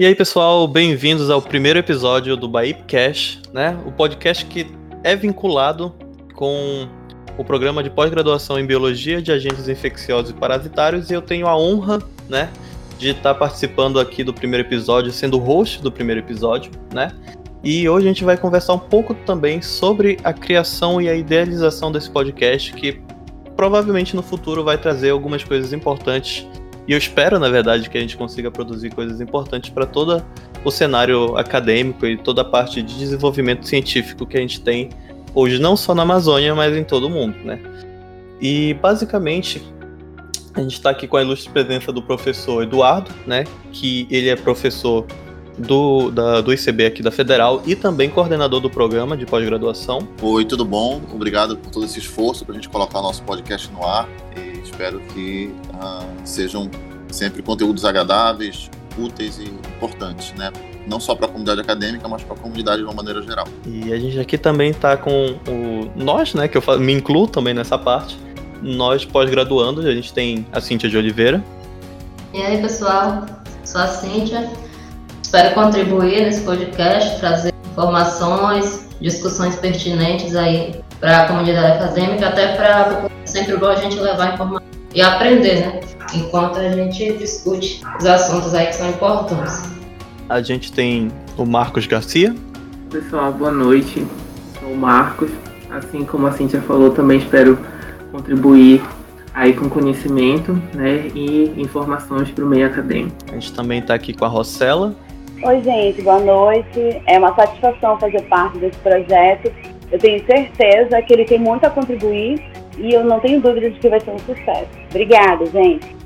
E aí, pessoal, bem-vindos ao primeiro episódio do Baipcast, né? O podcast que é vinculado com o programa de pós-graduação em Biologia de Agentes Infecciosos e Parasitários e eu tenho a honra, né, de estar participando aqui do primeiro episódio, sendo o host do primeiro episódio, né? E hoje a gente vai conversar um pouco também sobre a criação e a idealização desse podcast, que provavelmente no futuro vai trazer algumas coisas importantes e eu espero, na verdade, que a gente consiga produzir coisas importantes para todo o cenário acadêmico e toda a parte de desenvolvimento científico que a gente tem hoje, não só na Amazônia, mas em todo o mundo, né? E basicamente a gente está aqui com a ilustre presença do professor Eduardo, né? Que ele é professor do, da, do ICB aqui da Federal e também coordenador do programa de pós-graduação. Oi, tudo bom? Obrigado por todo esse esforço para a gente colocar nosso podcast no ar espero que uh, sejam sempre conteúdos agradáveis, úteis e importantes, né? Não só para a comunidade acadêmica, mas para a comunidade de uma maneira geral. E a gente aqui também está com o nós, né? Que eu me incluo também nessa parte. Nós pós-graduando, a gente tem a Cíntia de Oliveira. E aí, pessoal? Sou a Cíntia. Espero contribuir nesse podcast, trazer informações, discussões pertinentes aí para a comunidade acadêmica, até para sempre bom a gente levar informação e aprender, né? Enquanto a gente discute os assuntos aí que são importantes. A gente tem o Marcos Garcia. Pessoal, boa noite. Sou o Marcos. Assim como a Cintia falou, também espero contribuir aí com conhecimento né, e informações para o meio acadêmico. A gente também está aqui com a Rossella. Oi, gente, boa noite. É uma satisfação fazer parte desse projeto. Eu tenho certeza que ele tem muito a contribuir e eu não tenho dúvida de que vai ser um sucesso. Obrigada, gente.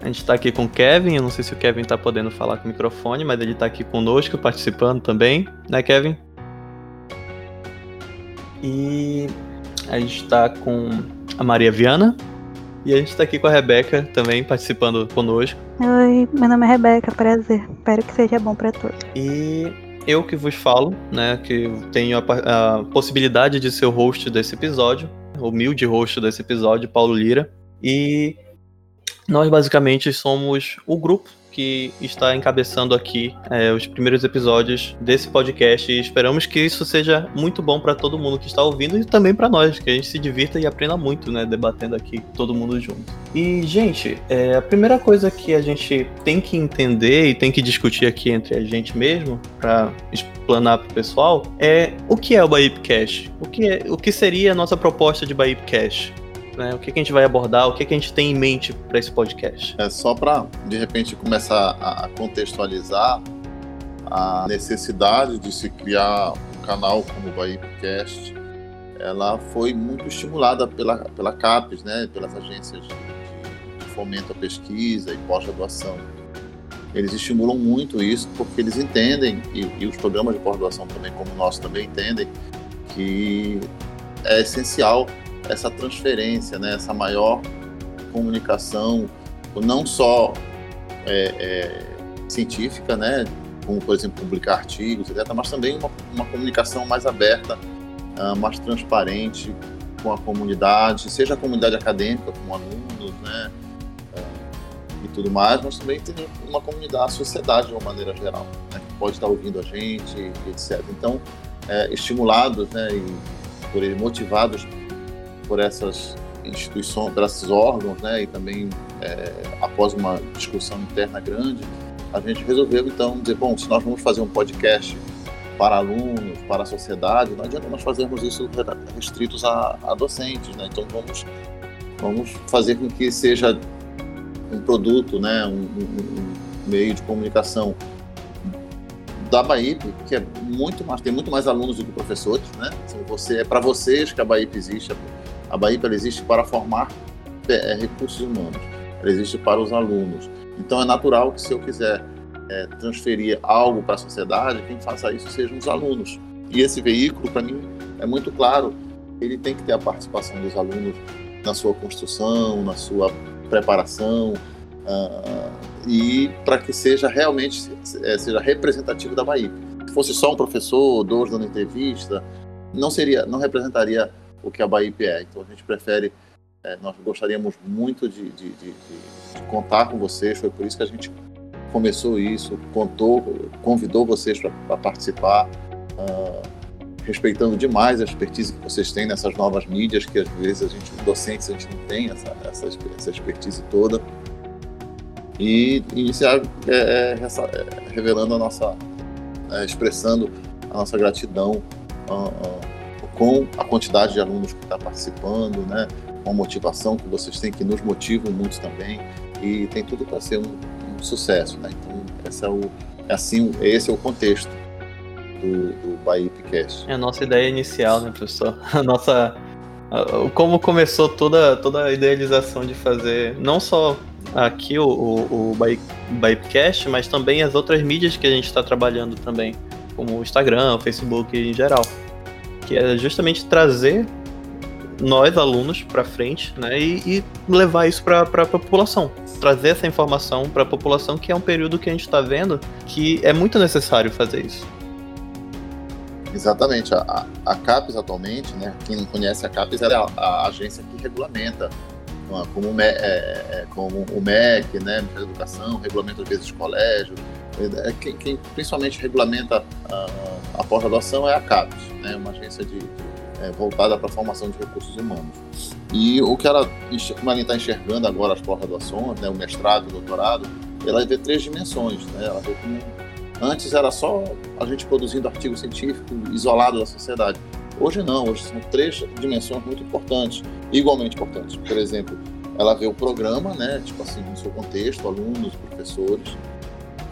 A gente está aqui com o Kevin, eu não sei se o Kevin está podendo falar com o microfone, mas ele está aqui conosco, participando também, né, Kevin? E a gente está com a Maria Viana. E a gente está aqui com a Rebeca também participando conosco. Oi, meu nome é Rebeca, prazer. Espero que seja bom para todos. E eu que vos falo, né, que tenho a, a possibilidade de ser o host desse episódio, humilde host desse episódio, Paulo Lira. E nós basicamente somos o grupo que está encabeçando aqui é, os primeiros episódios desse podcast e esperamos que isso seja muito bom para todo mundo que está ouvindo e também para nós, que a gente se divirta e aprenda muito, né, debatendo aqui todo mundo junto. E, gente, é, a primeira coisa que a gente tem que entender e tem que discutir aqui entre a gente mesmo, para explanar para o pessoal, é o que é o Baipcast? O que, é, o que seria a nossa proposta de Baipcast? Né? O que, que, a gente vai abordar, o que, que a gente tem em mente para esse podcast? É só para, de repente, começar a contextualizar a necessidade de se criar um canal como o Bahia ela foi muito estimulada pela, pela CAPES, né, pelas agências de, de fomento à pesquisa e pós-graduação. Eles estimulam muito isso porque eles entendem, e, e os programas de pós-graduação também, como o nosso, também entendem, que é essencial essa transferência, né, essa maior comunicação, não só é, é, científica, né, como por exemplo publicar artigos, etc., mas também uma, uma comunicação mais aberta, uh, mais transparente com a comunidade, seja a comunidade acadêmica, com alunos, né, uh, e tudo mais, mas também tem uma comunidade, a sociedade de uma maneira geral, né, que pode estar ouvindo a gente, etc. Então, é, estimulados, né, e por ele motivados por essas instituições, por esses órgãos, né, e também é, após uma discussão interna grande, a gente resolveu então dizer, bom, se nós vamos fazer um podcast para alunos, para a sociedade, não adianta nós fazermos isso restritos a, a docentes, né? Então vamos vamos fazer com que seja um produto, né, um, um, um meio de comunicação da BAIP, que é muito mais, tem muito mais alunos do que professores, né? Então, você, é para vocês que a BAIP existe, a Bahia existe para formar é, recursos humanos, ela existe para os alunos. Então é natural que se eu quiser é, transferir algo para a sociedade, quem faça isso sejam os alunos. E esse veículo, para mim, é muito claro. Ele tem que ter a participação dos alunos na sua construção, na sua preparação, uh, e para que seja realmente é, seja representativo da Bahia. Se fosse só um professor, dois dando entrevista, não seria, não representaria o que a Bahia é. Então a gente prefere, é, nós gostaríamos muito de, de, de, de, contar com vocês, foi por isso que a gente começou isso, contou, convidou vocês para participar, uh, respeitando demais a expertise que vocês têm nessas novas mídias, que às vezes a gente, docentes, a gente não tem essa, essa, essa expertise toda. E, isso é, é, é, é revelando a nossa, expressando a nossa gratidão uh, uh, com a quantidade de alunos que está participando, né? com a motivação que vocês têm, que nos motivam muito também, e tem tudo para ser um, um, sucesso. Né? Então, esse é, o, é assim, esse é o contexto do, do BahiaPcast. É a nossa ideia inicial, né, professor? A nossa. Como começou toda, toda a idealização de fazer não só aqui o, o, o Bypcast, mas também as outras mídias que a gente está trabalhando também, como o Instagram, o Facebook em geral. Que é justamente trazer nós, alunos, para frente né, e, e, levar isso para a população. Trazer essa informação para a população, que é um período que a gente está vendo que é muito necessário fazer isso. Exatamente. A, a, CAPES atualmente, né, quem não conhece a CAPES, é a, a agência que regulamenta como, o MEC, é, é, como o MEC, né, Educação, regulamenta às vezes colégio. É, quem, quem, principalmente regulamenta a, a pós-graduação é a CAPES, né, uma agência de, é, voltada para a formação de recursos humanos. E o que ela, como ela está enxergando agora as pós-graduações, né, o mestrado, o doutorado, ela vê três dimensões. Né, ela vê antes era só a gente produzindo artigo científico isolado da sociedade. Hoje não, hoje são três dimensões muito importantes, igualmente importantes. Por exemplo, ela vê o programa, né, tipo assim, no seu contexto, alunos, professores,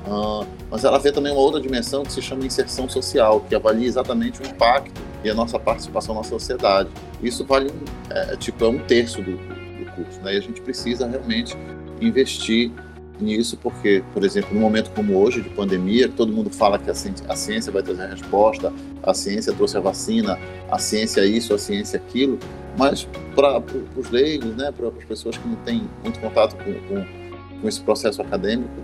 uh, mas ela vê também uma outra dimensão que se chama inserção social, que avalia exatamente o impacto e a nossa participação na sociedade. Isso vale, é, é tipo, é um terço do, do curso, né, e a gente precisa realmente investir nisso, porque, por exemplo, num momento como hoje, de pandemia, todo mundo fala que a ciência, a ciência vai trazer a resposta, a ciência trouxe a vacina, a ciência isso, a ciência aquilo, mas para os leigos, né, para as pessoas que não têm muito contato com, com, com esse processo acadêmico,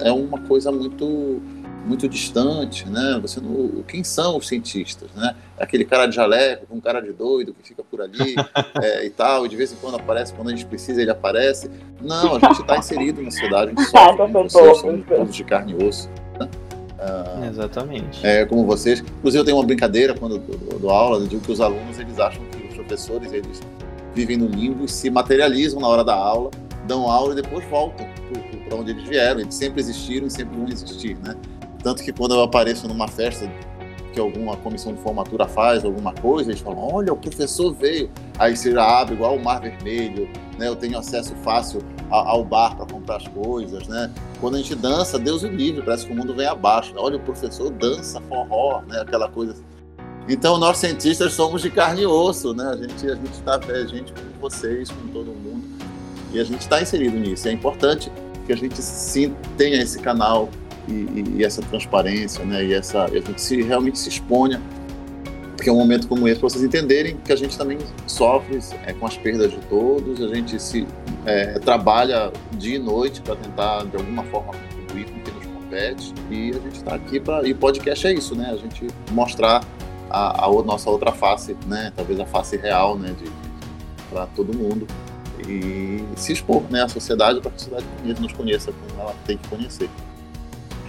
é uma coisa muito muito distante, né? Você não, quem são os cientistas, né? Aquele cara de jaleco, um cara de doido que fica por ali é, e tal, e de vez em quando aparece, quando a gente precisa ele aparece. Não, a gente está inserido na sociedade, a gente sofre, vocês são todos de carne e osso. Né? Ah, Exatamente. É, como vocês. Inclusive eu tenho uma brincadeira quando eu dou aula, eu digo que os alunos eles acham que os professores eles vivem no limbo e se materializam na hora da aula, dão aula e depois voltam para onde eles vieram. Eles sempre existiram e sempre vão existir, né? Tanto que quando eu apareço numa festa que alguma comissão de formatura faz, alguma coisa, eles falam: olha, o professor veio. Aí você já abre igual o Mar Vermelho, né? eu tenho acesso fácil ao bar para comprar as coisas. Né? Quando a gente dança, Deus o livre, parece que o mundo vem abaixo. Olha, o professor dança forró, né? aquela coisa. Então, nós cientistas somos de carne e osso, né? A gente a gente está é gente com vocês, com todo mundo, e a gente está inserido nisso. É importante que a gente sim tenha esse canal e, e, essa transparência, né? E essa e a gente se realmente se exponha, porque é um momento como esse para vocês entenderem que a gente também sofre é, com as perdas de todos, a gente se é, trabalha dia e noite para tentar de alguma forma contribuir com o que nos compete e a gente está aqui para e podcast é isso, né? A gente mostrar a, a, nossa outra face, né? Talvez a face real, né? De, para todo mundo e se expor, né? A sociedade para que a sociedade nos conheça como ela tem que conhecer.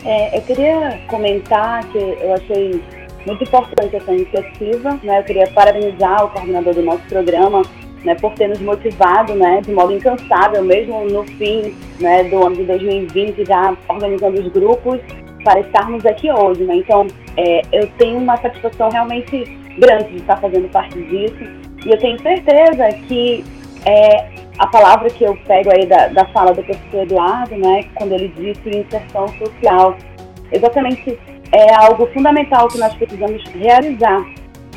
É, eu queria comentar que eu achei muito importante essa iniciativa, né? Eu queria parabenizar o coordenador do nosso programa, né, por ter nos motivado, né, de modo incansável, mesmo no fim, né, do ano de 2020, já organizando os grupos para estarmos aqui hoje, né? Então, é, eu tenho uma satisfação realmente grande de estar fazendo parte disso e eu tenho certeza que é, a palavra que eu pego aí da, da fala do professor Eduardo, né, quando ele disse inserção social, exatamente é algo fundamental que nós precisamos realizar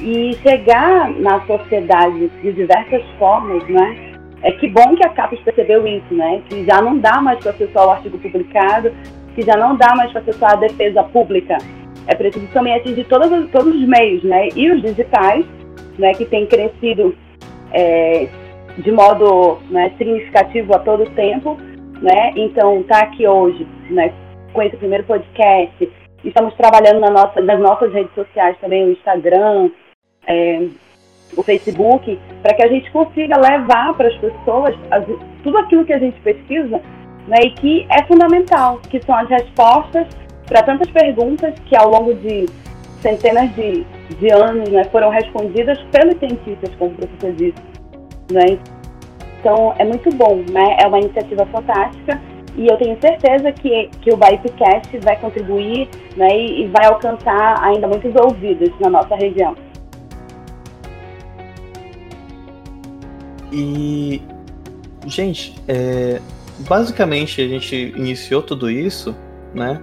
e chegar na sociedade de diversas formas, né? É que bom que a CAPES percebeu isso, né? Que já não dá mais para acessar o artigo publicado, que já não dá mais para acessar a defesa pública. É preciso também atingir todos, todos os meios, né? E os digitais, né? Que têm crescido é, de modo né, significativo a todo tempo, né? Então, tá aqui hoje, né, com esse primeiro podcast, estamos trabalhando na nossa, nas nossas redes sociais também, o Instagram, é, o Facebook, para que a gente consiga levar para as pessoas as, tudo aquilo que a gente pesquisa né, e que é fundamental, que são as respostas para tantas perguntas que ao longo de centenas de, de anos né, foram respondidas pelos cientistas, como o professor disse. Né? Então é muito bom, né? é uma iniciativa fantástica e eu tenho certeza que, que o BaipCast vai contribuir né, e, vai alcançar ainda muitos ouvidos na nossa região. E, gente, é, basicamente a gente iniciou tudo isso, né?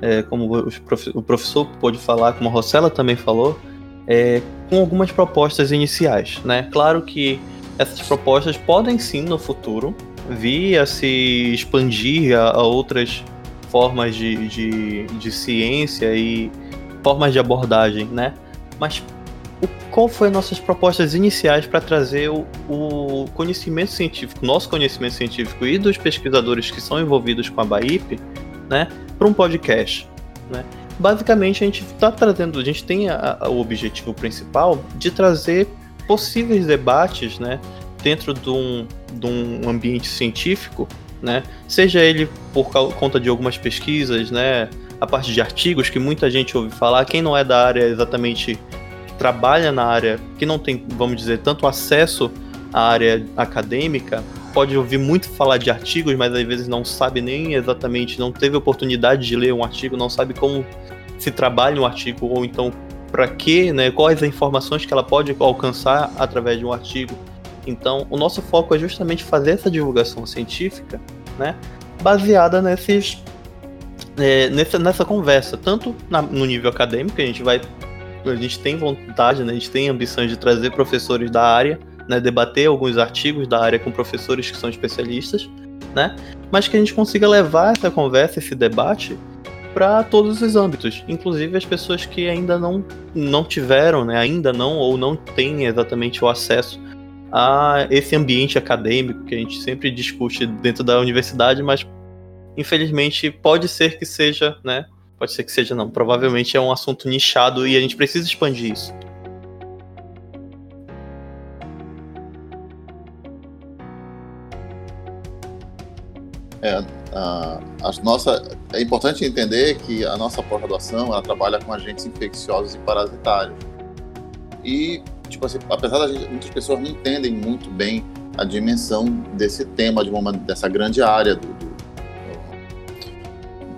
É, como o professor pôde falar, como a Rossella também falou, é, com algumas propostas iniciais, né? Claro que essas propostas podem sim no futuro vir a se expandir a, a outras formas de, de, de ciência e formas de abordagem, né? Mas qual foi nossas propostas iniciais para trazer o, o, conhecimento científico, nosso conhecimento científico e dos pesquisadores que são envolvidos com a BAIP, né, para um podcast, né? Basicamente a gente está trazendo, a gente tem a, a, o objetivo principal de trazer possíveis debates, né, dentro de um, de um ambiente científico, né, seja ele por conta de algumas pesquisas, né, a parte de artigos que muita gente ouve falar, quem não é da área exatamente trabalha na área, que não tem, vamos dizer, tanto acesso à área acadêmica, pode ouvir muito falar de artigos, mas às vezes não sabe nem exatamente, não teve oportunidade de ler um artigo, não sabe como se trabalha um artigo, ou então para que, né, quais as informações que ela pode alcançar através de um artigo. Então, o nosso foco é justamente fazer essa divulgação científica, né, baseada nesses, é, nessa, nessa conversa, tanto na, no nível acadêmico, a gente vai a gente tem vontade, né, a gente tem ambições de trazer professores da área, né, debater alguns artigos da área com professores que são especialistas, né, mas que a gente consiga levar essa conversa, esse debate para todos os âmbitos, inclusive as pessoas que ainda não, não tiveram, né, ainda não ou não têm exatamente o acesso a esse ambiente acadêmico que a gente sempre discute dentro da universidade, mas infelizmente pode ser que seja, né, Pode ser que seja não. Provavelmente é um assunto nichado e a gente precisa expandir isso. É, a, a nossa, é importante entender que a nossa pós-graduação ela trabalha com agentes infecciosos e parasitários. E, tipo assim, apesar de muitas pessoas não entendem muito bem a dimensão desse tema, de uma, dessa grande área do, do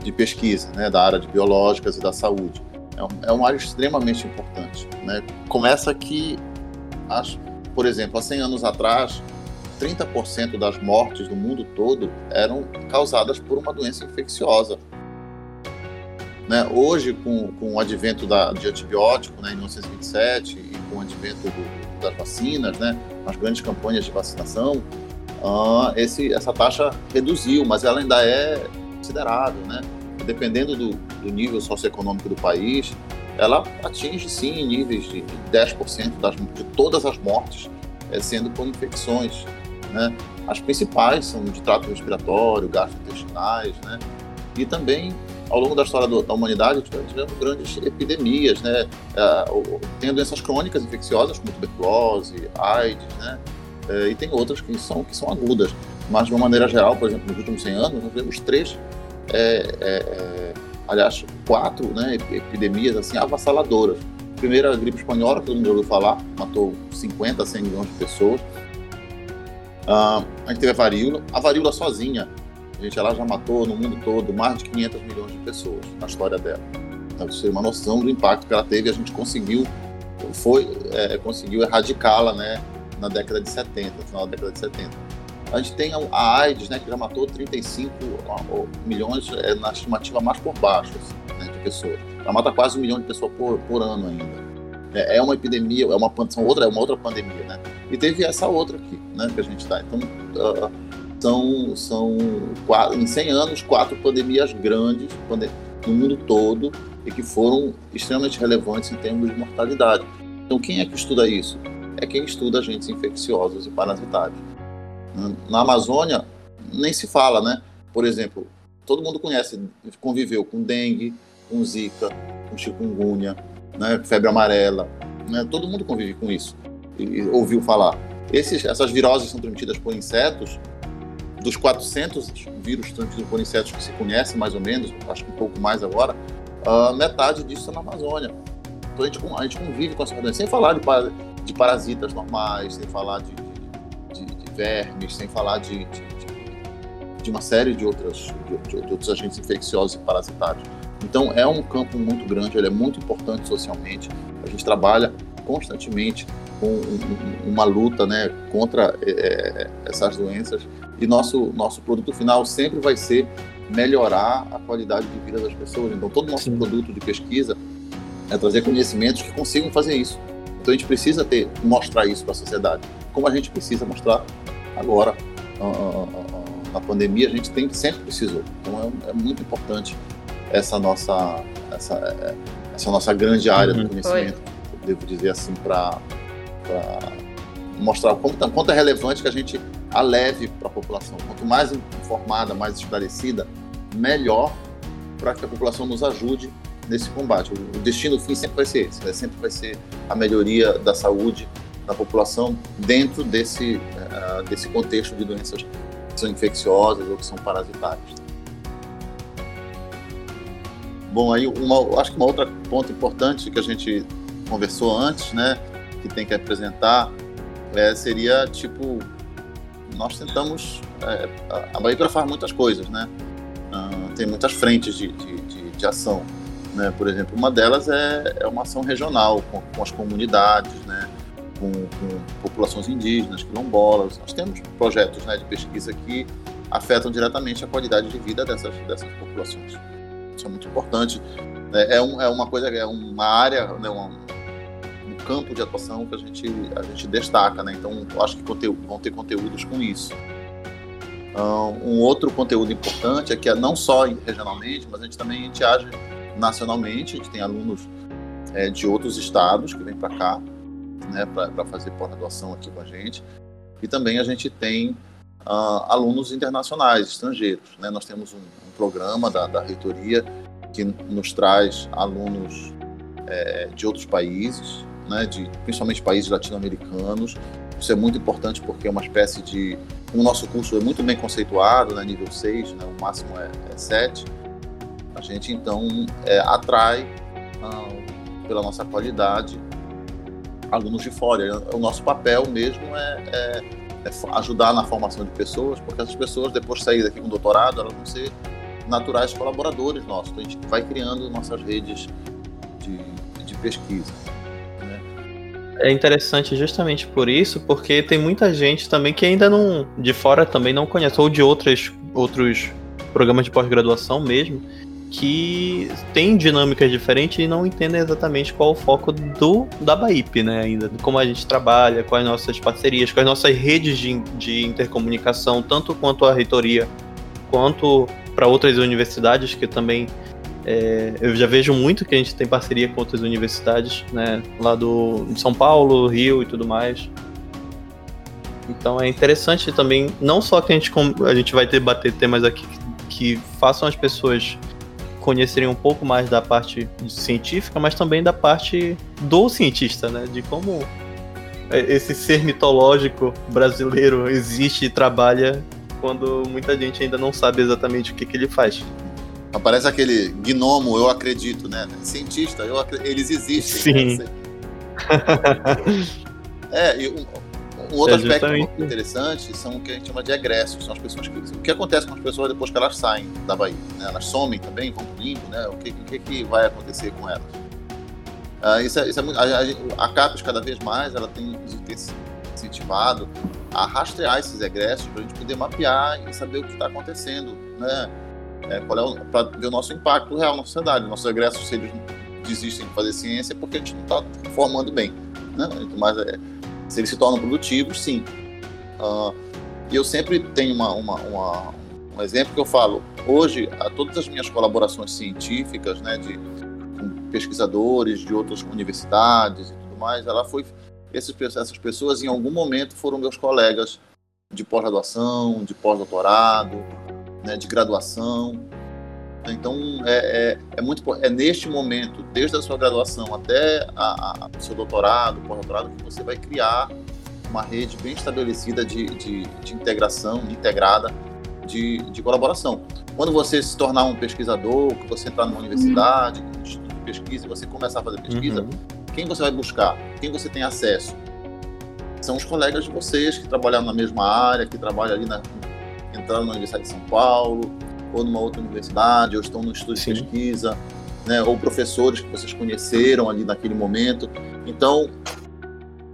de pesquisa, né, da área de biológicas e da saúde. É, um, é uma área extremamente importante. Né? Começa que, acho, por exemplo, há 100 anos atrás, 30% das mortes no mundo todo eram causadas por uma doença infecciosa. Né? Hoje, com, com o advento da, de antibiótico né, em 1927 e com o advento do, das vacinas, né, as grandes campanhas de vacinação, uh, esse, essa taxa reduziu, mas ela ainda é considerável, né? Dependendo do, do nível socioeconômico do país, ela atinge sim níveis de 10% das, de todas as mortes é, sendo por infecções. Né? As principais são de trato respiratório, gastrointestinais, né? E também, ao longo da história da humanidade, tivemos grandes epidemias, né? É, tem doenças crônicas infecciosas, como tuberculose, AIDS, né? É, e tem outras que são, que são agudas. Mas, de uma maneira geral, por exemplo, nos últimos 100 anos, nós vemos três, é, é, é, aliás, quatro né, epidemias assim, avassaladoras. Primeira, a gripe espanhola, que todo mundo ouviu falar, matou 50, 100 milhões de pessoas. Uh, a gente teve a varíola. A varíola sozinha, a gente, ela já matou no mundo todo mais de 500 milhões de pessoas na história dela. Então, você tem uma noção do impacto que ela teve a gente conseguiu, foi, é, conseguiu erradicá-la né, na década de 70, no final da década de 70. A gente tem a AIDS, né, que já matou 35 milhões, é, na estimativa mais por baixo assim, né, de pessoas. Ela mata quase um milhão de pessoas por, por ano ainda. É, é uma epidemia, é uma, são outra, é uma outra pandemia, né? E teve essa outra aqui, né, que a gente está. Então, uh, são, são quatro, em 100 anos, quatro pandemias grandes no mundo todo e que foram extremamente relevantes em termos de mortalidade. Então, quem é que estuda isso? É quem estuda agentes infecciosos e parasitários. Na Amazônia, nem se fala, né? Por exemplo, todo mundo conhece, conviveu com dengue, com zika, com chikungunya, né? febre amarela, né? Todo mundo convive com isso e ouviu falar. Esses, essas viroses são transmitidas por insetos dos 400 vírus transmitidos por insetos que se conhece, mais ou menos, acho que um pouco mais agora, uh, metade disso é na Amazônia. Então a gente, a gente convive com essa doença, sem falar de, de parasitas normais, sem falar de, de, de vermes, sem falar de, de, uma série de, outras, de, outros agentes infecciosos e parasitários. Então é um campo muito grande, ele é muito importante socialmente. A gente trabalha constantemente com uma luta né, contra é, essas doenças e nosso, nosso produto final sempre vai ser melhorar a qualidade de vida das pessoas. Então, todo o nosso Sim. produto de pesquisa é trazer conhecimentos que consigam fazer isso. Então, a gente precisa ter mostrar isso para a sociedade, como a gente precisa mostrar agora na pandemia. A gente tem sempre precisou. Então, é, é muito importante essa nossa essa, essa nossa grande área uhum. do conhecimento, devo dizer assim, para mostrar quanto, quanto é relevante que a gente a leve para a população. Quanto mais informada, mais esclarecida, melhor para que a população nos ajude nesse combate. O destino fim sempre vai ser esse, né? sempre vai ser a melhoria da saúde da população dentro desse, uh, desse contexto de doenças que são infecciosas ou que são parasitárias. Bom, aí uma, acho que uma outra ponto importante que a gente conversou antes, né, que tem que apresentar, é, seria tipo nós tentamos. É, a Bahia faz muitas coisas, né? Uh, tem muitas frentes de, de, de, de ação. Né? Por exemplo, uma delas é, é uma ação regional com, com as comunidades, né? Com, com, populações indígenas, quilombolas. Nós temos projetos né, de pesquisa que afetam diretamente a qualidade de vida dessas, dessas populações. Isso é muito importante. É, é, um, é uma coisa, é uma área, né, uma, campo de atuação que a gente, a gente destaca, né? Então, acho que conteúdo, vão ter conteúdos com isso. Um outro conteúdo importante é que é não só regionalmente, mas a gente também a gente age nacionalmente. A gente tem alunos é, de outros estados que vêm para cá, né, para fazer pós-graduação aqui com a gente. E também a gente tem uh, alunos internacionais, estrangeiros. Né? Nós temos um, um programa da, da reitoria que nos traz alunos é, de outros países, né, de principalmente países latino-americanos. Isso é muito importante porque é uma espécie de. O nosso curso é muito bem conceituado, né, nível 6, né, o máximo é, é 7. A gente então é, atrai, ah, pela nossa qualidade, alunos de fora. O nosso papel mesmo é, é, é, ajudar na formação de pessoas, porque essas pessoas, depois de sair daqui com doutorado, elas vão ser naturais colaboradores nossos. Então, a gente vai criando nossas redes de, de pesquisa é interessante justamente por isso, porque tem muita gente também que ainda não, de fora também não conhece, ou de outras, outros programas de pós-graduação mesmo, que tem dinâmicas diferentes e não entendem exatamente qual o foco do da BAIP, né, ainda, como a gente trabalha, quais nossas parcerias, quais nossas redes de, de intercomunicação, tanto quanto a reitoria, quanto para outras universidades que também é, eu já vejo muito que a gente tem parceria com outras universidades, né? Lá do de São Paulo, Rio e tudo mais. Então é interessante também, não só que a gente, a gente vai debater temas aqui que, que façam as pessoas conhecerem um pouco mais da parte científica, mas também da parte do cientista, né? De como esse ser mitológico brasileiro existe e trabalha quando muita gente ainda não sabe exatamente o que, que ele faz. Aparece aquele gnomo, eu acredito, né? Cientista, eu eles existem. Sim. Né? é, e um, um outro é aspecto muito interessante são o que a gente chama de egressos. São as pessoas que. O que acontece com as pessoas depois que elas saem da Bahia? Né? Elas somem também, vão pro limbo, né? O que, o que, que vai acontecer com elas? Uh, isso é, isso é muito, a, a, a CAPES, cada vez mais, ela tem, tem incentivado a rastrear esses egressos para a gente poder mapear e saber o que está acontecendo, né? é, é para ver o nosso impacto real na sociedade. Nossos egressos, se eles desistem de fazer ciência, é porque a gente não está formando bem. Né? Mas é, se eles se tornam produtivos, sim. Uh, e eu sempre tenho uma, uma, uma, um exemplo que eu falo. Hoje, a todas as minhas colaborações científicas, né, de com pesquisadores de outras universidades e tudo mais, ela foi esses, essas pessoas em algum momento foram meus colegas de pós-graduação, de pós-doutorado, né, de graduação. Então, é, é, é, muito é neste momento, desde a sua graduação até o seu doutorado, pós-doutorado, que você vai criar uma rede bem estabelecida de, de, de integração, integrada de, de colaboração. Quando você se tornar um pesquisador, que você entrar numa universidade, um instituto de pesquisa, você começar a fazer pesquisa, Uhum. Quem você vai buscar? Quem você tem acesso? São os colegas de vocês que trabalham na mesma área, que trabalham ali na entraram na Universidade de São Paulo, ou numa outra universidade, ou estão no estudo Sim. de pesquisa, né, ou professores que vocês conheceram ali naquele momento. Então,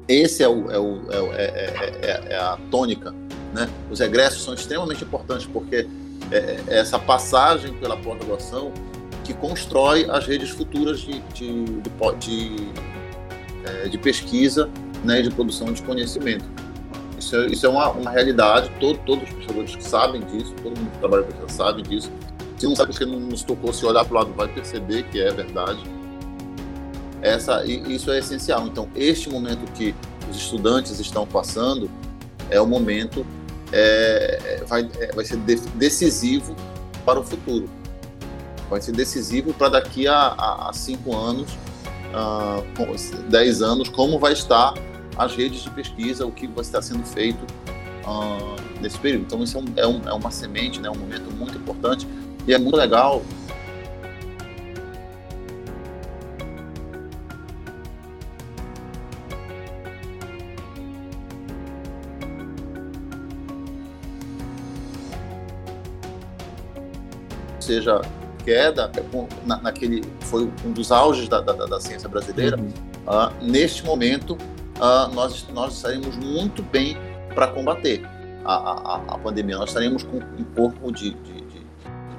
esse é, o, é, o, é, é- é- é- é a tônica. Né? Os egressos são extremamente importantes porque é, é essa passagem pela pós-graduação que constrói as redes futuras de, de, de, de, é, de pesquisa né, e de produção de conhecimento. Isso é, isso é uma, uma realidade, todo, todos os pesquisadores sabem disso, todo mundo que trabalha com pesquisa sabe disso. Se não sabe porque não nos tocou, se olhar para o lado vai perceber que é verdade. Essa, isso é essencial. Então, este momento que os estudantes estão passando é o momento, é, é, vai, é, vai ser de- decisivo para o futuro. Vai ser decisivo para daqui a, a, a cinco anos, com- dez anos, como vai estar as redes de pesquisa, o que vai estar sendo feito ah, nesse período. Então, isso é, um, é, um, é uma semente, né, um momento muito importante e é muito legal seja queda é na, naquele foi um dos auges da, da, da ciência brasileira Uhum. ah, neste momento ah, nós nós estaremos muito bem para combater a, a, a pandemia nós estaremos com um corpo de, de,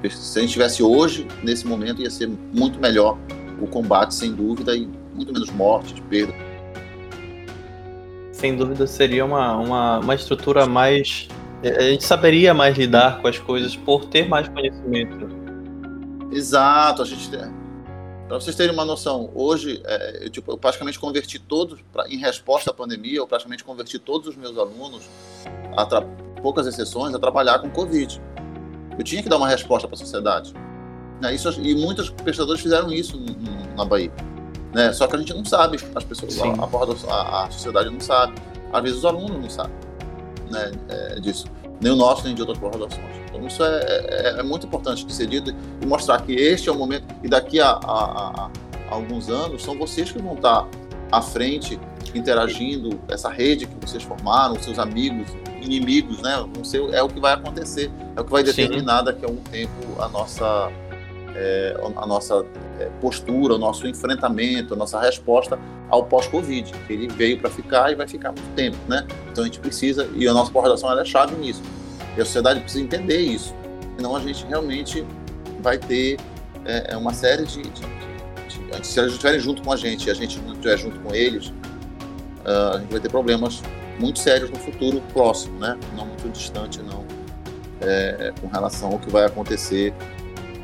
de, se a gente estivesse hoje nesse momento ia ser muito melhor o combate sem dúvida e muito menos morte de perda Sem dúvida seria uma, uma, uma estrutura mais. A gente saberia mais lidar com as coisas por ter mais conhecimento. Exato, a gente para vocês terem uma noção, hoje é, eu, tipo, eu praticamente converti todos, pra, em resposta à pandemia, eu praticamente converti todos os meus alunos, a tra- poucas exceções, a trabalhar com Covid. Eu tinha que dar uma resposta para a sociedade. Né, isso, e muitos pesquisadores fizeram isso na Bahia. Né? Só que a gente não sabe, as pessoas, a, a- a sociedade não sabe, às vezes os alunos não sabem né, é, disso, nem o nosso, nem de outras pós-graduações. Então isso é, é- é muito importante de ser dito e mostrar que este é o momento, e daqui a, a- a- a alguns anos, são vocês que vão estar à frente, interagindo, essa rede que vocês formaram, seus amigos, inimigos, né? Vão ser, é o que vai acontecer, é o que vai Sim. determinar daqui a algum tempo a nossa, é, a nossa é, postura, o nosso enfrentamento, a nossa resposta ao pós-Covid, que ele veio para ficar e vai ficar muito tempo, né? Então a gente precisa, e a nossa ela é chave nisso, e a sociedade precisa entender isso, senão a gente realmente vai ter é, é uma série de, de, de, de- Se eles estiverem junto com a gente e a gente não estiver junto com eles, ah, a gente vai ter problemas muito sérios no futuro próximo, né? Não muito distante, não, é, com relação ao que vai acontecer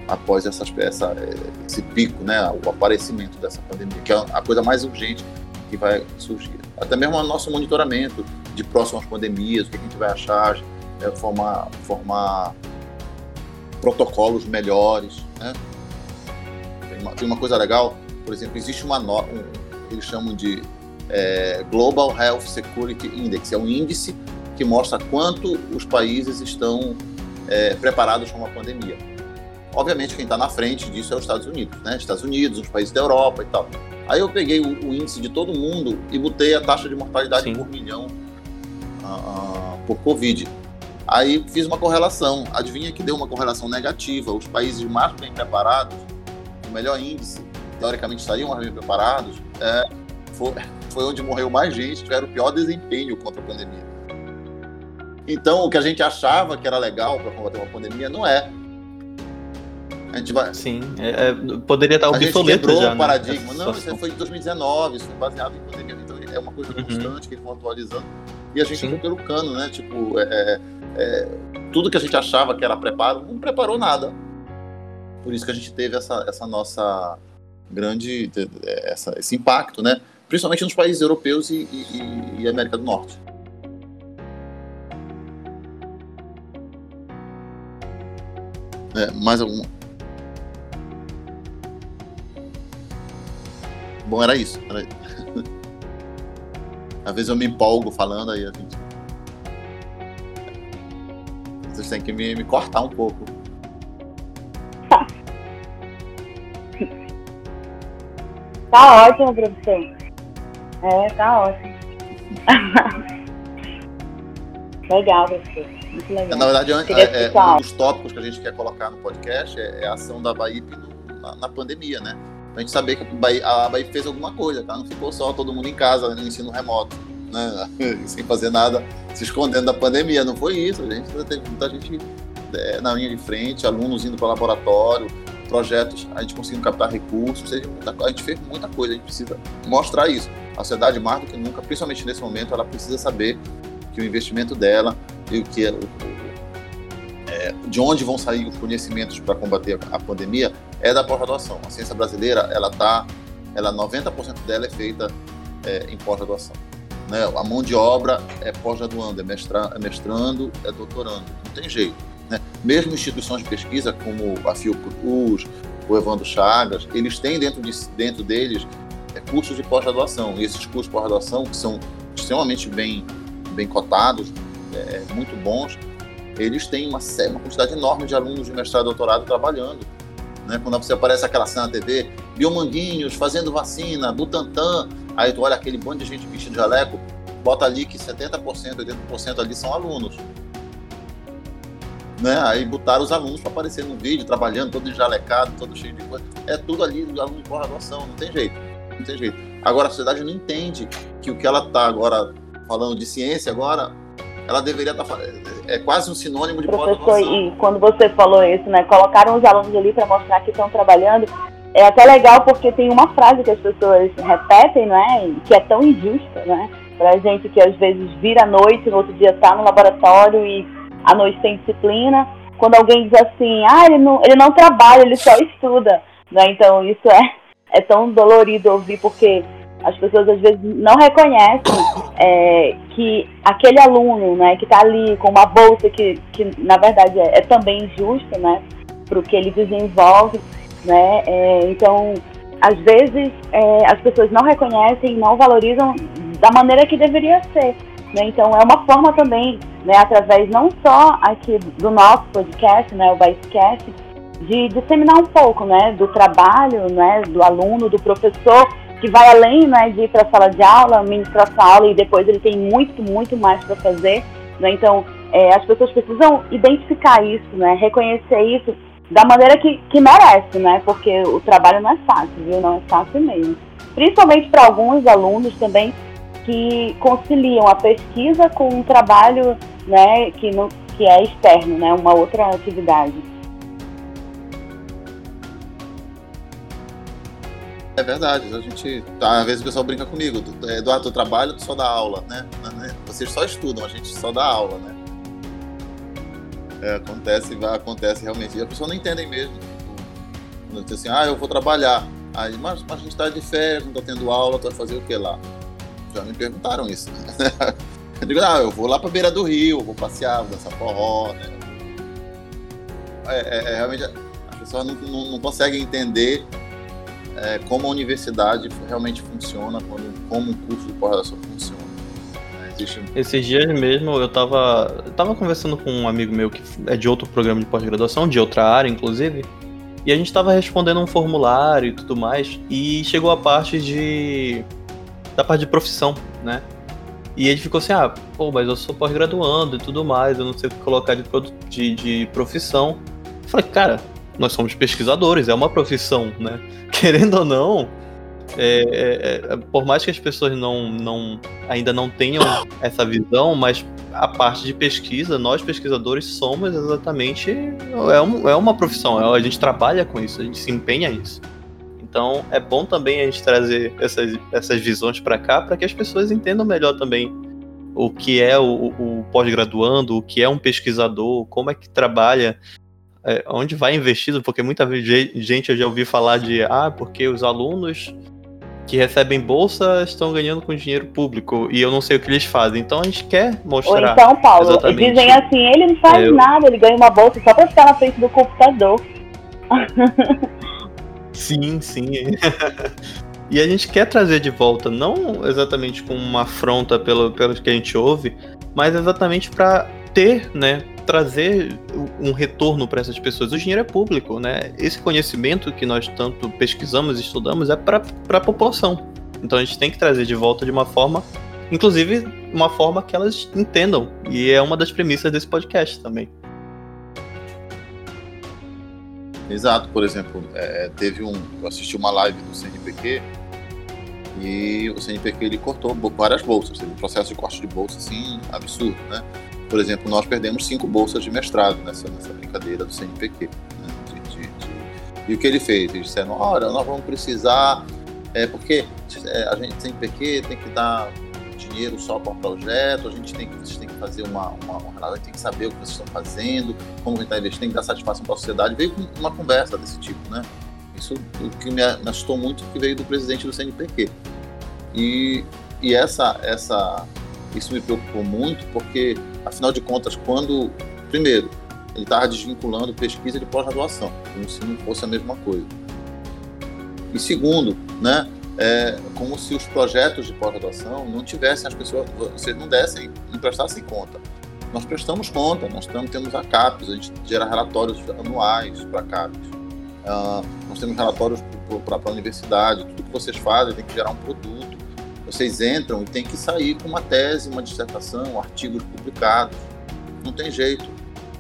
após essas, essa, esse pico, né? O aparecimento dessa pandemia, que é a coisa mais urgente que vai surgir. Até mesmo o nosso monitoramento de próximas pandemias, o que a gente vai achar, é, formar, formar protocolos melhores, né? Tem uma, tem uma coisa legal, por exemplo, existe uma no, um, eles chamam de é, Global Health Security Index, é um índice que mostra quanto os países estão é, preparados para uma pandemia. Obviamente, quem está na frente disso é os Estados Unidos, né? Estados Unidos, os países da Europa e tal. Aí eu peguei o, o índice de todo mundo e botei a taxa de mortalidade Sim. por milhão ah, por Covid. Aí fiz uma correlação. Adivinha que deu uma correlação negativa. Os países mais bem preparados, o melhor índice, teoricamente estariam mais bem preparados, é, foi, foi onde morreu mais gente, tiveram o pior desempenho contra a pandemia. Então, o que a gente achava que era legal para combater uma pandemia não é. A gente vai, Sim, é- é- poderia estar a gente obsoleto já. o né, paradigma. essa Não, isso foi de 2019, isso foi baseado em pandemia. Então é uma coisa Uhum. constante que eles vão atualizando. E a gente Sim. foi pelo cano, né? Tipo, é, é, é, tudo que a gente achava que era preparo, não preparou nada. Por isso que a gente teve essa, essa nossa grande. Essa, esse impacto, né? Principalmente nos países europeus e, e, e América do Norte. É, mais alguma? Bom, era isso. Era... Às vezes eu me empolgo falando aí a gente. Vocês têm que me, me cortar um pouco. Tá ótimo, professor. É, tá ótimo. legal, professor. Muito legal. Na verdade, é, é, um dos tópicos que a gente quer colocar no podcast é, é a ação da no- na, na pandemia, né? Pra gente saber que a BAIP, a BAIP fez alguma coisa, tá? Não ficou só todo mundo em casa, no ensino remoto, né? Sem fazer nada, se escondendo da pandemia. Não foi isso, a gente teve muita gente é, na linha de frente, alunos indo para laboratório, projetos, a gente conseguindo captar recursos, seja, a gente fez muita coisa, a gente precisa mostrar isso. A sociedade, mais do que nunca, principalmente nesse momento, ela precisa saber que o investimento dela e o que é, é, de onde vão sair os conhecimentos para combater a pandemia é da pós-graduação. A ciência brasileira, ela tá, ela 90% dela é feita é, em pós-graduação. Né? A mão de obra é pós-graduando, é, mestra, é mestrando, é doutorando, não tem jeito. Né? Mesmo instituições de pesquisa como a Fiocruz, o Evandro Chagas, eles têm dentro, de, dentro deles é, cursos de pós-graduação. E esses cursos de pós-graduação, que são extremamente bem, bem cotados, é, muito bons, eles têm uma, uma quantidade enorme de alunos de mestrado e doutorado trabalhando. Né? Quando você aparece aquela cena na TV, Biomanguinhos fazendo vacina, Butantan, aí tu olha aquele bando de gente vestido de jaleco, bota ali que 70%, 80% ali são alunos. Né? Aí botaram os alunos para aparecer no vídeo, trabalhando, todo jalecado, todo cheio de coisa. É tudo ali aluno de pós-graduação, não tem jeito. Não tem jeito. Agora a sociedade não entende que o que ela está agora falando de ciência agora, ela deveria estar falando. É quase um sinônimo de Professor, e quando você falou isso, né? Colocaram os alunos ali para mostrar que estão trabalhando. É até legal porque tem uma frase que as pessoas repetem, não é? Que é tão injusta, né? Pra gente que às vezes vira à noite, no outro dia tá no laboratório e à noite tem disciplina. Quando alguém diz assim, ah, ele não, ele não trabalha, ele só estuda. Né? Então isso é, é tão dolorido ouvir porque as pessoas às vezes não reconhecem é, que aquele aluno, né, que está ali com uma bolsa que, que na verdade é, é também justa, né, para o que ele desenvolve, né, é, então às vezes é, as pessoas não reconhecem não valorizam da maneira que deveria ser, né, então é uma forma também, né, através não só aqui do nosso podcast, né, o Basecast, de disseminar um pouco, né, do trabalho, né, do aluno, do professor, que vai além, né, de ir para a sala de aula, ministrar essa aula e depois ele tem muito, muito mais para fazer, né, então é, as pessoas precisam identificar isso, né, reconhecer isso da maneira que, que merece, né, porque o trabalho não é fácil, viu, não é fácil mesmo. Principalmente para alguns alunos também que conciliam a pesquisa com um trabalho, né, que, não, que é externo, né, uma outra atividade. É verdade, a gente. Tá, às vezes o pessoal brinca comigo. tu- Eduardo, tu trabalha, tu só dá aula, né? Né? Vocês só estudam, a gente só dá aula, né? É, acontece, acontece realmente. E as pessoas não entendem mesmo. Quando diz assim, ah, eu vou trabalhar. Aí, mas, mas a gente tá de férias, não tá tendo aula, tu vai fazer o que lá? Já me perguntaram isso. eu digo, ah, eu vou lá pra beira do rio, vou passear, vou dançar forró, né? É, é- é realmente. As pessoas não, não, não conseguem entender é, como a universidade realmente funciona, quando, como um curso de pós-graduação funciona. né? Esses dias mesmo eu tava, eu tava conversando com um amigo meu que é de outro programa de pós-graduação, de outra área, inclusive, e a gente tava respondendo um formulário e tudo mais, e chegou a parte de. da parte de profissão, né? E ele ficou assim, ah, pô, mas eu sou pós-graduando e tudo mais, eu não sei o que colocar de, de, de profissão. Eu falei, cara, nós somos pesquisadores, é uma profissão, né? Querendo ou não, é, é, é, por mais que as pessoas não, não ainda não tenham essa visão, mas a parte de pesquisa, nós pesquisadores somos exatamente é, um, é uma profissão, é- a gente trabalha com isso, a gente se empenha nisso. Então é bom também a gente trazer essas, essas visões para cá para que as pessoas entendam melhor também o que é o, o pós-graduando, o que é um pesquisador, como é que trabalha, é, onde vai investido, porque muita gente eu já ouvi falar de ah, porque os alunos que recebem bolsa estão ganhando com dinheiro público e eu não sei o que eles fazem. Então a gente quer Ou mostrar. então, Paulo, exatamente. dizem assim, ele não faz Eu- nada, ele ganha uma bolsa só para ficar na frente do computador. Sim, sim. e a gente quer trazer de volta, não exatamente com uma afronta pelo, pelo que a gente ouve, mas exatamente para ter, né, trazer um retorno para essas pessoas. O dinheiro é público, né? Esse conhecimento que nós tanto pesquisamos e estudamos é para a população. Então a gente tem que trazer de volta de uma forma, inclusive uma forma que elas entendam. E é uma das premissas desse podcast também. Exato, por exemplo, é, teve um. Eu assisti uma live do CNPq e o CNPq ele cortou várias bolsas, teve um processo de corte de bolsa assim absurdo, né? Por exemplo, nós perdemos cinco bolsas de mestrado nessa, nessa brincadeira do CNPq. Né? De, de, de... E o que ele fez? Eles disseram: olha, nós vamos precisar, é, porque é, a gente CNPq tem que dar dinheiro só para o projeto, a gente tem que, vocês que fazer uma, uma, uma, tem que saber o que vocês estão fazendo, como está investindo, tem que dar satisfação para a sociedade. Veio uma conversa desse tipo, né? Isso o que me assustou muito que veio do presidente do CNPq. E, e essa, essa, isso me preocupou muito porque Afinal de contas, quando, primeiro, ele estava desvinculando pesquisa de pós-graduação, como se não fosse a mesma coisa. E segundo, né, é como se os projetos de pós-graduação não tivessem as pessoas, vocês não dessem, não prestassem conta. Nós prestamos conta, nós temos, temos a CAPES, a gente gera relatórios anuais para a CAPES. Uh, nós temos relatórios para a universidade, tudo que vocês fazem tem que gerar um produto vocês entram e tem que sair com uma tese, uma dissertação, artigos publicados. Não tem jeito,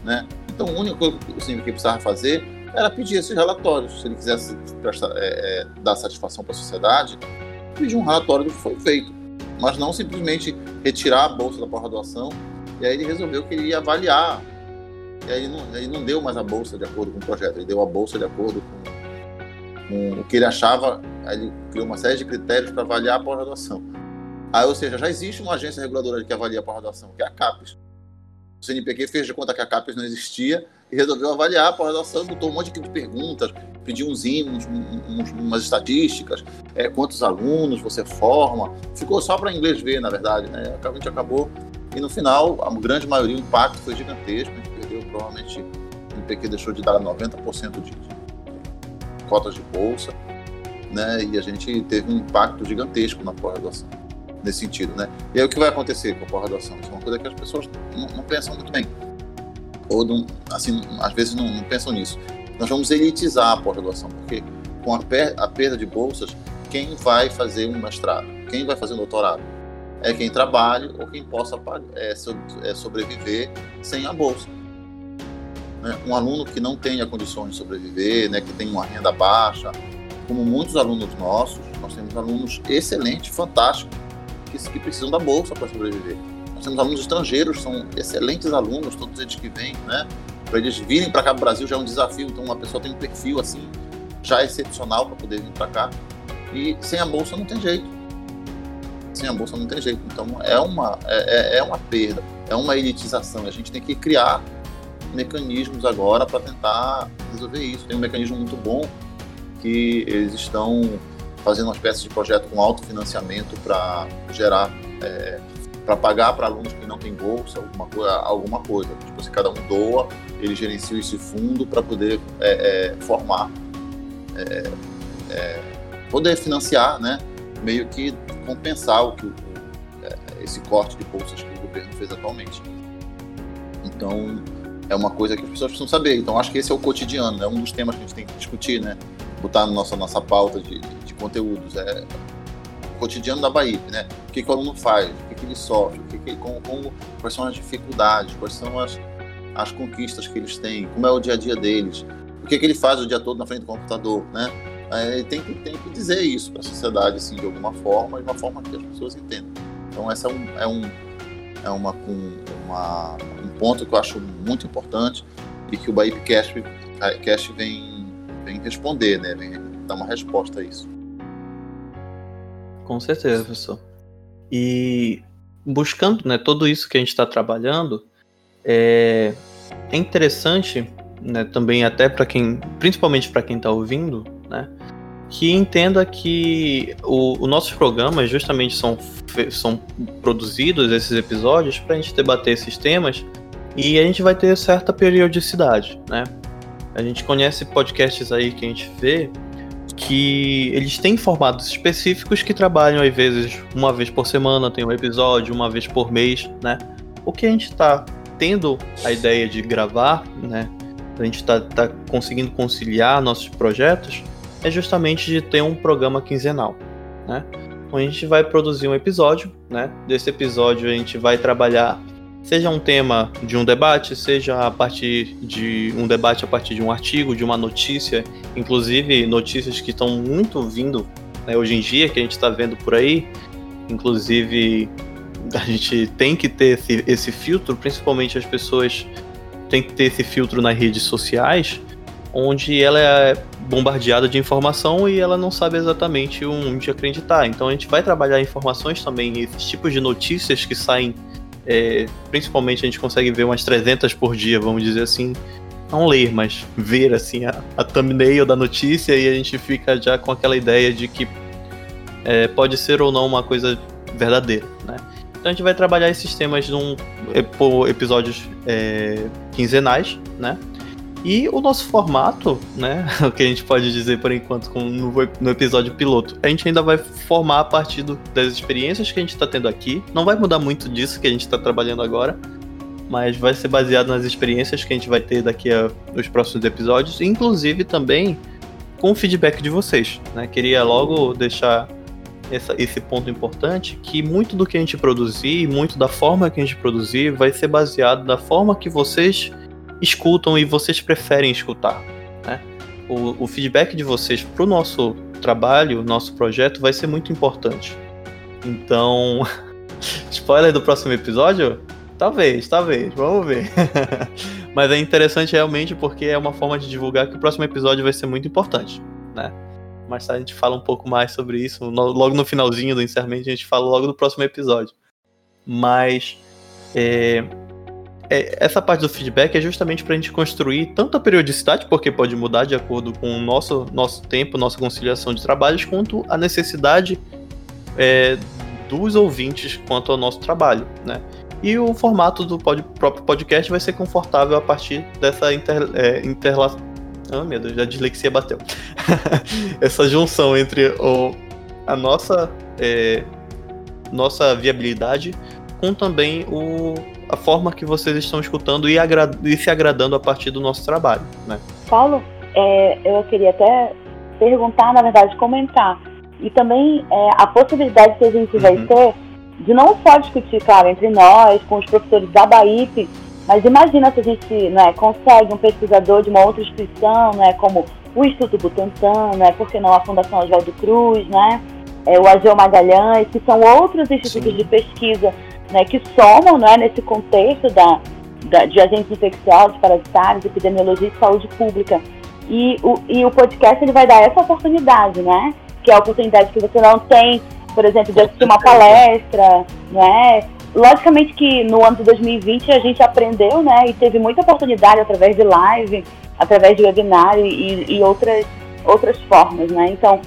né? Então, a única coisa que o precisava fazer era pedir esses relatórios. Se ele quisesse prestar, é, é, dar satisfação para a sociedade, pedir um relatório do que foi feito. Mas não simplesmente retirar a bolsa da pós-graduação. E aí ele resolveu que ele ia avaliar. E aí não, ele não deu mais a bolsa de acordo com o projeto, ele deu a bolsa de acordo com, o que ele achava ele criou uma série de critérios para avaliar a pós-graduação. Aí, ou seja, já existe uma agência reguladora que avalia a pós-graduação, que é a CAPES. O CNPq fez de conta que a CAPES não existia e resolveu avaliar a pós-graduação, botou um monte de perguntas, pediu uns uns, umas estatísticas, é, quantos alunos você forma. Ficou só para inglês ver, na verdade, né? A gente acabou. E no final, a grande maioria, o impacto foi gigantesco. A gente perdeu, provavelmente, o CNPq deixou de dar 90% de, de cotas de bolsa né? E a gente teve um impacto gigantesco na pós-graduação nesse sentido, né? E aí o que vai acontecer com a pós-graduação? Isso é uma coisa que as pessoas não, não pensam muito bem. Ou, não, assim, às vezes não, não, pensam nisso. Nós vamos elitizar a pós-graduação, porque com a, per a perda de bolsas, quem vai fazer um mestrado? Quem vai fazer um doutorado? É quem trabalha ou quem possa é, é, sobreviver sem a bolsa. Né? Um aluno que não tenha condições de sobreviver, né, que tem uma renda baixa, como muitos alunos nossos, nós temos alunos excelentes, fantásticos, que, que precisam da bolsa para sobreviver. Nós temos alunos estrangeiros, são excelentes alunos, todos eles que vêm, né? Para eles virem para cá no Brasil já é um desafio, então uma pessoa tem um perfil assim, já excepcional para poder vir para cá. E sem a bolsa não tem jeito. Sem a bolsa não tem jeito. Então é uma, é, é, é uma perda, é uma elitização. A gente tem que criar mecanismos agora para tentar resolver isso. Tem um mecanismo muito bom que eles estão fazendo uma espécie de projeto com autofinanciamento para gerar, é, para pagar para alunos que não têm bolsa, alguma coisa. Alguma coisa. Tipo, se cada um doa, ele gerencia esse fundo para poder é, é, formar, é, é, poder financiar, né? meio que compensar o que é, esse corte de bolsas que o governo fez atualmente. Então, é uma coisa que as pessoas precisam saber. Então, acho que esse é o cotidiano, é né? um dos temas que a gente tem que discutir, né? botar na nossa, nossa pauta de, de conteúdos. É o cotidiano da Bahia, né? O que, que o aluno faz, o que, que ele sofre, o que que, como, como, quais são as dificuldades, quais são as, as conquistas que eles têm, como é o dia a dia deles, o que, que ele faz o dia todo na frente do computador, né? É, tem, que, tem que dizer isso para a sociedade, assim, de alguma forma, de uma forma que as pessoas entendam. Então, essa é um, é um, é uma, um, uma, um ponto que eu acho muito importante e que o Bahia Cast, Cast vem vem responder, né? Vem dar uma resposta a isso. Com certeza, professor. E buscando né, tudo isso que a gente está trabalhando, é, é interessante, né, também até para quem, principalmente para quem está ouvindo, né, que entenda que os nossos programas justamente são, são produzidos, esses episódios, para a gente debater esses temas e a gente vai ter certa periodicidade, né? A gente conhece podcasts aí que a gente vê que eles têm formatos específicos que trabalham às vezes uma vez por semana, tem um episódio, uma vez por mês, né? O que a gente está tendo a ideia de gravar, né? A gente está tá conseguindo conciliar nossos projetos, é justamente de ter um programa quinzenal, né? Onde a gente vai produzir um episódio, né? Desse episódio a gente vai trabalhar seja um tema de um debate, seja a partir de um debate a partir de um artigo, de uma notícia, inclusive notícias que estão muito vindo né, hoje em dia, que a gente está vendo por aí, inclusive a gente tem que ter esse, esse filtro, principalmente as pessoas têm que ter esse filtro nas redes sociais, onde ela é bombardeada de informação e ela não sabe exatamente onde acreditar. Então a gente vai trabalhar informações também, esses tipos de notícias que saem é, principalmente a gente consegue ver umas 300 por dia, vamos dizer assim. Não ler, mas ver assim a, a thumbnail da notícia e a gente fica já com aquela ideia de que é, pode ser ou não uma coisa verdadeira, né? Então a gente vai trabalhar esses temas num, por episódios é, quinzenais, né? E o nosso formato, né? O que a gente pode dizer por enquanto no, no episódio piloto, a gente ainda vai formar a partir do, das experiências que a gente está tendo aqui. Não vai mudar muito disso que a gente está trabalhando agora, mas vai ser baseado nas experiências que a gente vai ter daqui a os próximos episódios, inclusive também com o feedback de vocês. Né? Queria logo deixar essa, esse ponto importante que muito do que a gente produzir, muito da forma que a gente produzir, vai ser baseado da forma que vocês escutam e vocês preferem escutar. Né? O, o feedback de vocês para o nosso trabalho, nosso projeto, vai ser muito importante. Então, spoiler do próximo episódio? Talvez, talvez, vamos ver. Mas é interessante realmente porque é uma forma de divulgar que o próximo episódio vai ser muito importante, né? Tarde a gente fala um pouco mais sobre isso. logo no finalzinho do encerramento a gente fala logo do próximo episódio. Mas é, é, essa parte do feedback é justamente para a gente construir tanto a periodicidade, porque pode mudar de acordo com o nosso, nosso tempo, nossa conciliação de trabalhos, quanto a necessidade é, dos ouvintes quanto ao nosso trabalho, né? E o formato do pod, próprio podcast vai ser confortável a partir dessa inter, é, interla... Ah, meu Deus, a dislexia bateu. Essa junção entre o, a nossa, é, nossa viabilidade com também o, a forma que vocês estão escutando e, e se agradando a partir do nosso trabalho, né? Paulo, é, eu queria até perguntar, na verdade, comentar. E também é, a possibilidade que a gente vai uhum. ter de não só discutir, claro, entre nós, com os professores da BAIP, mas imagina se a gente né, consegue um pesquisador de uma outra instituição, né, como o Instituto Butantan, né, por que não a Fundação Oswaldo Cruz, né, é, o Ageu Magalhães, que são outros institutos Sim. de pesquisa né, que somam né, nesse contexto da, da, de agentes infecciosos, parasitários, epidemiologia e saúde pública. E o, e o podcast ele vai dar essa oportunidade, né? Que é a oportunidade que você não tem, por exemplo, de assistir uma palestra, né? Logicamente que no ano de 2020 a gente aprendeu, né? E teve muita oportunidade através de live, através de webinário e, e outras, outras formas, né? Então,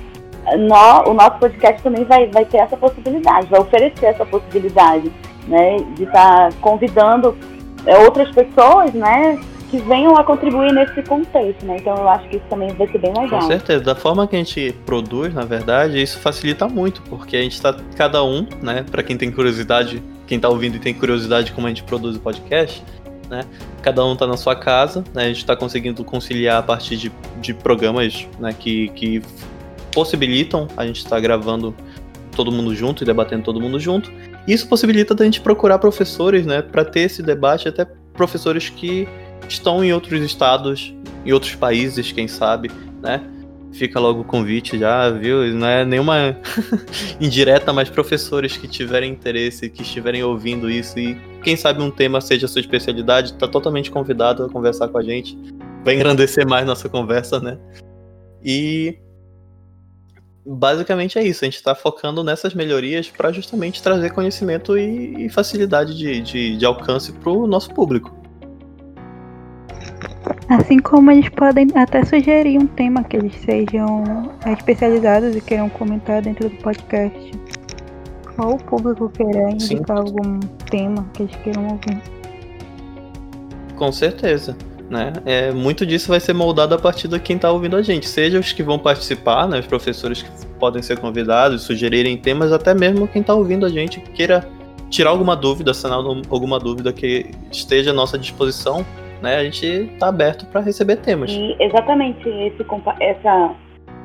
o nosso podcast também vai, vai ter essa possibilidade, vai oferecer essa possibilidade né, de estar tá convidando é, outras pessoas, né, que venham a contribuir nesse contexto, né? Então eu acho que isso também vai ser bem legal. Com certeza, da forma que a gente produz, na verdade, isso facilita muito, porque a gente está cada um, né, para quem tem curiosidade, quem está ouvindo e tem curiosidade como a gente produz o podcast, né? Cada um está na sua casa, né? A gente está conseguindo conciliar a partir de, de programas, né, que, que possibilitam a gente estar tá gravando todo mundo junto e debatendo todo mundo junto. Isso possibilita a gente procurar professores, né, para ter esse debate, até professores que estão em outros estados, em outros países, quem sabe, né? Fica logo o convite já, viu? Não é nenhuma indireta, mas professores que tiverem interesse, que estiverem ouvindo isso e quem sabe um tema seja a sua especialidade, está totalmente convidado a conversar com a gente. Vai engrandecer mais nossa conversa, né? E basicamente é isso. A gente está focando nessas melhorias para justamente trazer conhecimento e, e facilidade de, de, de alcance para o nosso público. Assim como eles podem até sugerir um tema que eles sejam especializados e queiram comentar dentro do podcast. Ou o público queira indicar Sim. algum tema que eles queiram ouvir. Com certeza né? É, muito disso vai ser moldado a partir de quem está ouvindo a gente, seja os que vão participar, né, os professores que podem ser convidados, sugerirem temas, até mesmo quem está ouvindo a gente queira tirar alguma dúvida, sanar alguma dúvida que esteja à nossa disposição, né, a gente está aberto para receber temas. E exatamente esse, essa,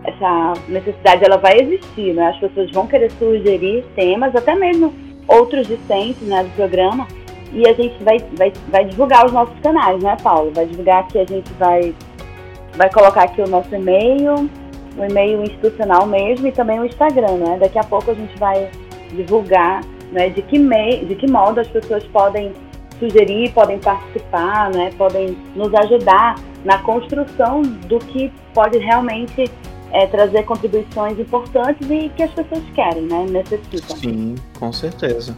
essa necessidade ela vai existir, né? As pessoas vão querer sugerir temas, até mesmo outros discentes né, do programa, e a gente vai, vai, vai divulgar os nossos canais, né, Paulo? Vai divulgar que a gente vai, vai colocar aqui o nosso e-mail, o e-mail institucional mesmo e também o Instagram, né? Daqui a pouco a gente vai divulgar né, de, que mei, de que modo as pessoas podem sugerir, podem participar, né, podem nos ajudar na construção do que pode realmente é, trazer contribuições importantes e que as pessoas querem, né, necessitam. Sim, com certeza.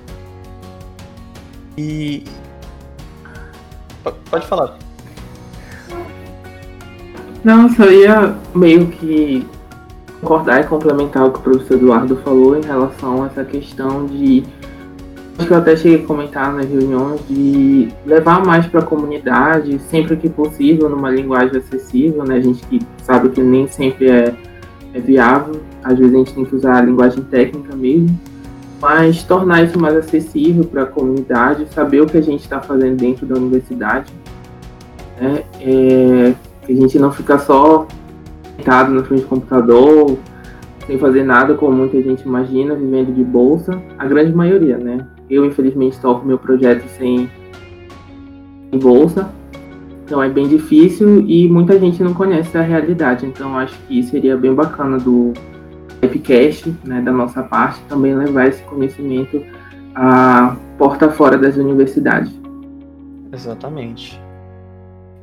E pode falar. Não, só ia meio que concordar e complementar o que o professor Eduardo falou em relação a essa questão de Acho que eu até cheguei a comentar nas reuniões de levar mais para a comunidade, sempre que possível, numa linguagem acessível, né? A gente que sabe que nem sempre é, é viável, às vezes a gente tem que usar a linguagem técnica mesmo, mas tornar isso mais acessível para a comunidade, saber o que a gente está fazendo dentro da universidade, né? É, que a gente não fica só sentado na frente do computador, sem fazer nada, como muita gente imagina, vivendo de bolsa, a grande maioria, né? Eu, infelizmente, toco meu projeto sem bolsa, então é bem difícil e muita gente não conhece a realidade. Então acho que seria bem bacana do Epicast, né, da nossa parte, também levar esse conhecimento a porta fora das universidades. Exatamente.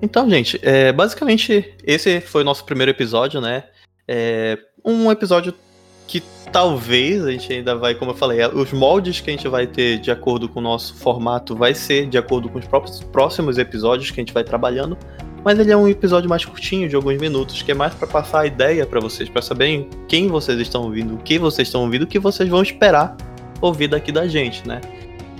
Então, gente, é, basicamente esse foi o nosso primeiro episódio, né? É um episódio que talvez a gente ainda vai, como eu falei, os moldes que a gente vai ter de acordo com o nosso formato vai ser de acordo com os próprios próximos episódios que a gente vai trabalhando, mas ele é um episódio mais curtinho, de alguns minutos, que é mais para passar a ideia para vocês, para saberem quem vocês estão ouvindo, o que vocês estão ouvindo, o que vocês vão esperar ouvir daqui da gente, né?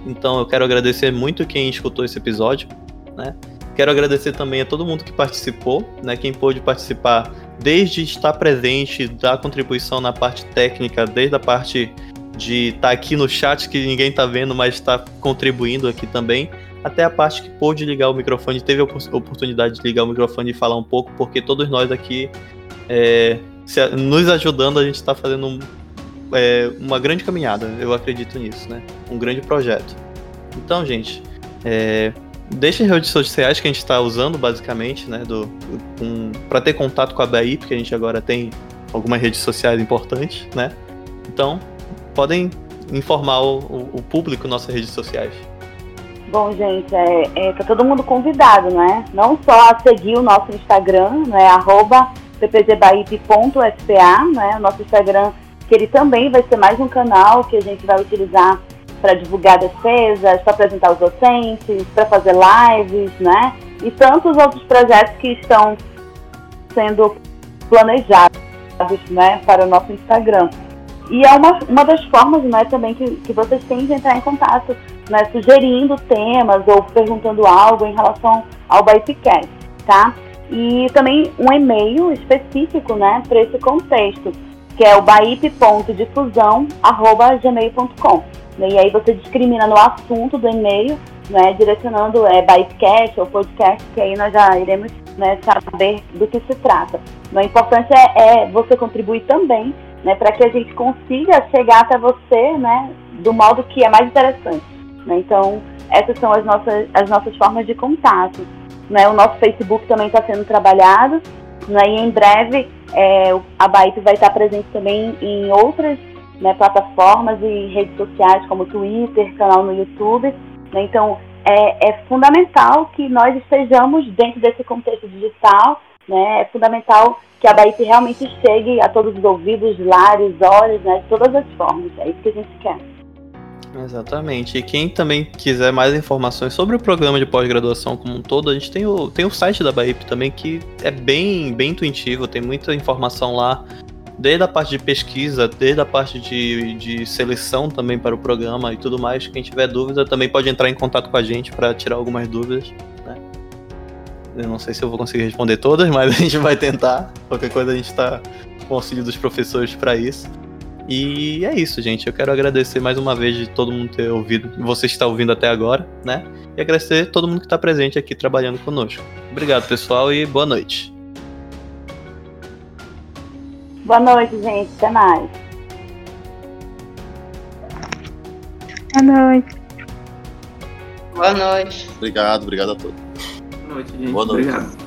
Então eu quero agradecer muito quem escutou esse episódio, né? Quero agradecer também a todo mundo que participou, né? Quem pôde participar desde estar presente, dar contribuição na parte técnica, desde a parte de estar tá aqui no chat que ninguém está vendo, mas está contribuindo aqui também, até a parte que pôde ligar o microfone, teve a oportunidade de ligar o microfone e falar um pouco, porque todos nós aqui, é, se, nos ajudando, a gente está fazendo um, é, uma grande caminhada, eu acredito nisso, né? Um grande projeto. Então, gente, é, Deixem as redes sociais que a gente está usando, basicamente, né? Do, um, para ter contato com a BAI, porque a gente agora tem algumas redes sociais importantes, né? Então, podem informar o, o público nossas redes sociais. Bom, gente, é, é, tá todo mundo convidado, né? Não só a seguir o nosso Instagram, né? Arroba ppgbaip.spa, né? O nosso Instagram, que ele também vai ser mais um canal que a gente vai utilizar para divulgar defesas, para apresentar os docentes, para fazer lives, né? E tantos outros projetos que estão sendo planejados, né, para o nosso Instagram. E é uma, uma das formas, né, também que, que vocês têm de entrar em contato, né, sugerindo temas ou perguntando algo em relação ao Bypcast, tá? E também um e-mail específico, né, para esse contexto, que é o baip.difusão@gmail.com. E aí você discrimina no assunto do e-mail, né, direcionando é, bytecast ou podcast, que aí nós já iremos né, saber do que se trata. O importante é, é você contribuir também, né, para que a gente consiga chegar até você, né, do modo que é mais interessante. Né? Então, essas são as nossas, as nossas formas de contato. Né? O nosso Facebook também está sendo trabalhado, né? e em breve é, a Byte vai estar presente também em outras né, plataformas e redes sociais como Twitter, canal no YouTube. Né? Então, é, é, fundamental que nós estejamos dentro desse contexto digital. Né? É fundamental que a Bahia realmente chegue a todos os ouvidos, lares, olhos, né? de todas as formas. É isso que a gente quer. Exatamente. E quem também quiser mais informações sobre o programa de pós-graduação como um todo, a gente tem o, tem o site da Bahia também, que é bem, bem intuitivo, tem muita informação lá desde a parte de pesquisa, desde a parte de, de seleção também para o programa e tudo mais. Quem tiver dúvida também pode entrar em contato com a gente para tirar algumas dúvidas. Né? Eu não sei se eu vou conseguir responder todas, mas a gente vai tentar. Qualquer coisa a gente está com o auxílio dos professores para isso. E é isso, gente. Eu quero agradecer mais uma vez de todo mundo ter ouvido, você está ouvindo até agora, né? E agradecer todo mundo que está presente aqui trabalhando conosco. Obrigado, pessoal, e boa noite. Boa noite, gente. Até mais. Boa noite. Boa noite. Obrigado, obrigado a todos. Boa noite, gente. Boa noite. Obrigado.